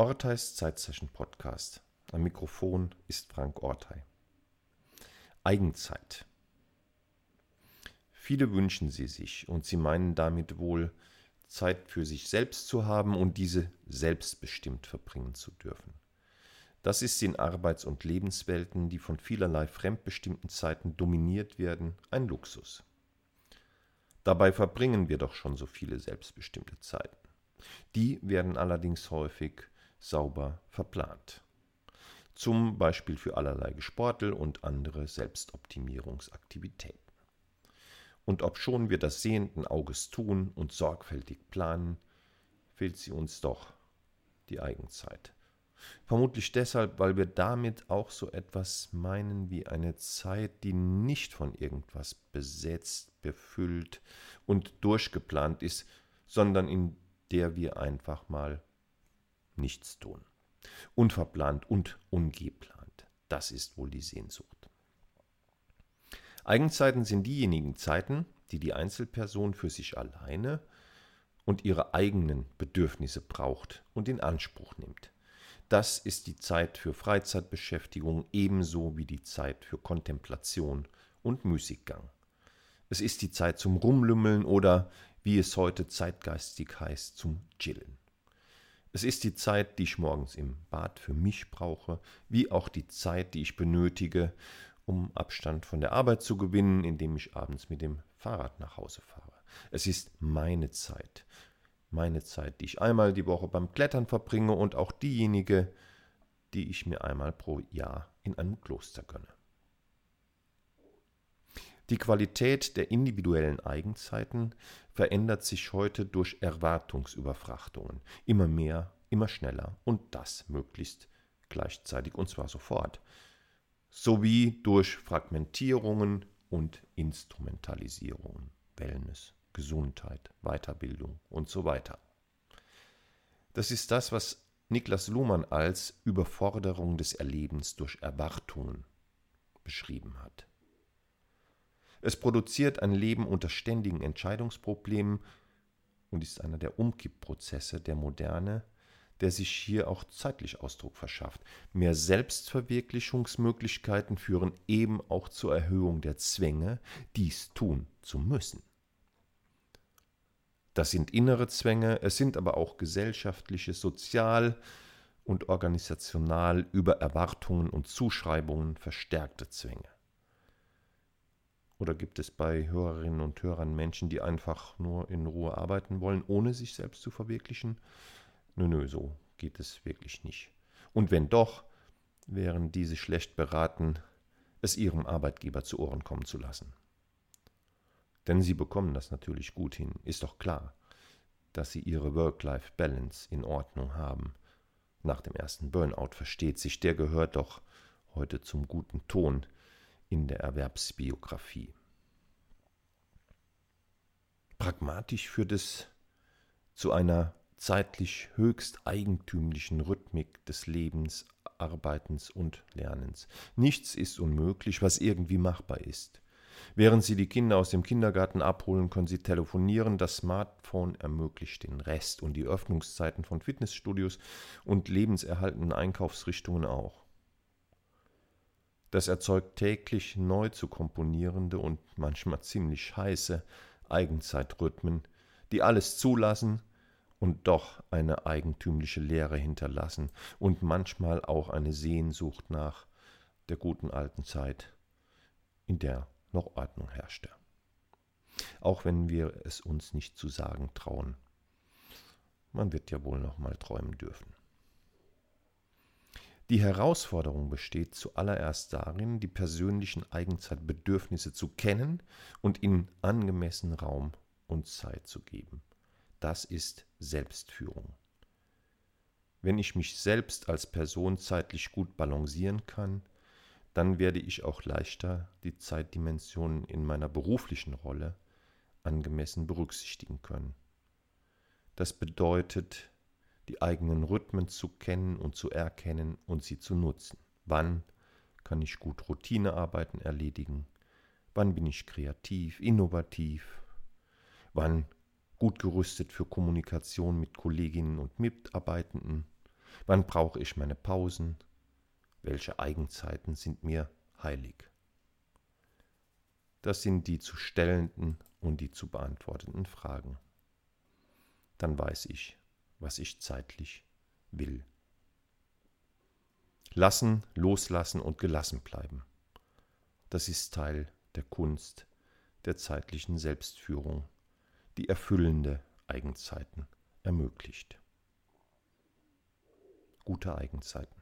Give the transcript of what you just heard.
Orteis Zeitzeichen Podcast. Am Mikrofon ist Frank Ortei. Eigenzeit. Viele wünschen sie sich und sie meinen damit wohl, Zeit für sich selbst zu haben und diese selbstbestimmt verbringen zu dürfen. Das ist in Arbeits- und Lebenswelten, die von vielerlei fremdbestimmten Zeiten dominiert werden, ein Luxus. Dabei verbringen wir doch schon so viele selbstbestimmte Zeiten. Die werden allerdings häufig sauber verplant. Zum Beispiel für allerlei Gesportel und andere Selbstoptimierungsaktivitäten. Und obschon wir das sehenden Auges tun und sorgfältig planen, fehlt sie uns doch, die Eigenzeit. Vermutlich deshalb, weil wir damit auch so etwas meinen wie eine Zeit, die nicht von irgendwas besetzt, befüllt und durchgeplant ist, sondern in der wir einfach mal nichts tun. Unverplant und ungeplant. Das ist wohl die Sehnsucht. Eigenzeiten sind diejenigen Zeiten, die die Einzelperson für sich alleine und ihre eigenen Bedürfnisse braucht und in Anspruch nimmt. Das ist die Zeit für Freizeitbeschäftigung ebenso wie die Zeit für Kontemplation und Müßiggang. Es ist die Zeit zum Rumlümmeln oder, wie es heute zeitgeistig heißt, zum Chillen. Es ist die Zeit, die ich morgens im Bad für mich brauche, wie auch die Zeit, die ich benötige, um Abstand von der Arbeit zu gewinnen, indem ich abends mit dem Fahrrad nach Hause fahre. Es ist meine Zeit, meine Zeit, die ich einmal die Woche beim Klettern verbringe und auch diejenige, die ich mir einmal pro Jahr in einem Kloster gönne. Die Qualität der individuellen Eigenzeiten verändert sich heute durch Erwartungsüberfrachtungen. Immer mehr, immer schneller und das möglichst gleichzeitig und zwar sofort. Sowie durch Fragmentierungen und Instrumentalisierungen. Wellness, Gesundheit, Weiterbildung und so weiter. Das ist das, was Niklas Luhmann als Überforderung des Erlebens durch Erwartungen beschrieben hat. Es produziert ein Leben unter ständigen Entscheidungsproblemen und ist einer der Umkippprozesse der Moderne, der sich hier auch zeitlich Ausdruck verschafft. Mehr Selbstverwirklichungsmöglichkeiten führen eben auch zur Erhöhung der Zwänge, dies tun zu müssen. Das sind innere Zwänge, es sind aber auch gesellschaftliche, sozial und organisational über Erwartungen und Zuschreibungen verstärkte Zwänge. Oder gibt es bei Hörerinnen und Hörern Menschen, die einfach nur in Ruhe arbeiten wollen, ohne sich selbst zu verwirklichen? Nö, nö, so geht es wirklich nicht. Und wenn doch, wären diese schlecht beraten, es ihrem Arbeitgeber zu Ohren kommen zu lassen. Denn sie bekommen das natürlich gut hin, ist doch klar, dass sie ihre Work-Life-Balance in Ordnung haben. Nach dem ersten Burnout versteht sich, der gehört doch heute zum guten Ton, in der Erwerbsbiografie. Pragmatisch führt es zu einer zeitlich höchst eigentümlichen Rhythmik des Lebens, Arbeitens und Lernens. Nichts ist unmöglich, was irgendwie machbar ist. Während Sie die Kinder aus dem Kindergarten abholen, können Sie telefonieren. Das Smartphone ermöglicht den Rest und die Öffnungszeiten von Fitnessstudios und lebenserhaltenden Einkaufsrichtungen auch. Das erzeugt täglich neu zu komponierende und manchmal ziemlich heiße Eigenzeitrhythmen, die alles zulassen und doch eine eigentümliche Leere hinterlassen und manchmal auch eine Sehnsucht nach der guten alten Zeit, in der noch Ordnung herrschte. Auch wenn wir es uns nicht zu sagen trauen. Man wird ja wohl noch mal träumen dürfen. Die Herausforderung besteht zuallererst darin, die persönlichen Eigenzeitbedürfnisse zu kennen und ihnen angemessen Raum und Zeit zu geben. Das ist Selbstführung. Wenn ich mich selbst als Person zeitlich gut balancieren kann, dann werde ich auch leichter die Zeitdimensionen in meiner beruflichen Rolle angemessen berücksichtigen können. Das bedeutet, die eigenen Rhythmen zu kennen und zu erkennen und sie zu nutzen. Wann kann ich gut Routinearbeiten erledigen? Wann bin ich kreativ, innovativ? Wann gut gerüstet für Kommunikation mit Kolleginnen und Mitarbeitenden? Wann brauche ich meine Pausen? Welche Eigenzeiten sind mir heilig? Das sind die zu stellenden und die zu beantwortenden Fragen. Dann weiß ich, was ich zeitlich will. Lassen, loslassen und gelassen bleiben. Das ist Teil der Kunst der zeitlichen Selbstführung, die erfüllende Eigenzeiten ermöglicht. Gute Eigenzeiten.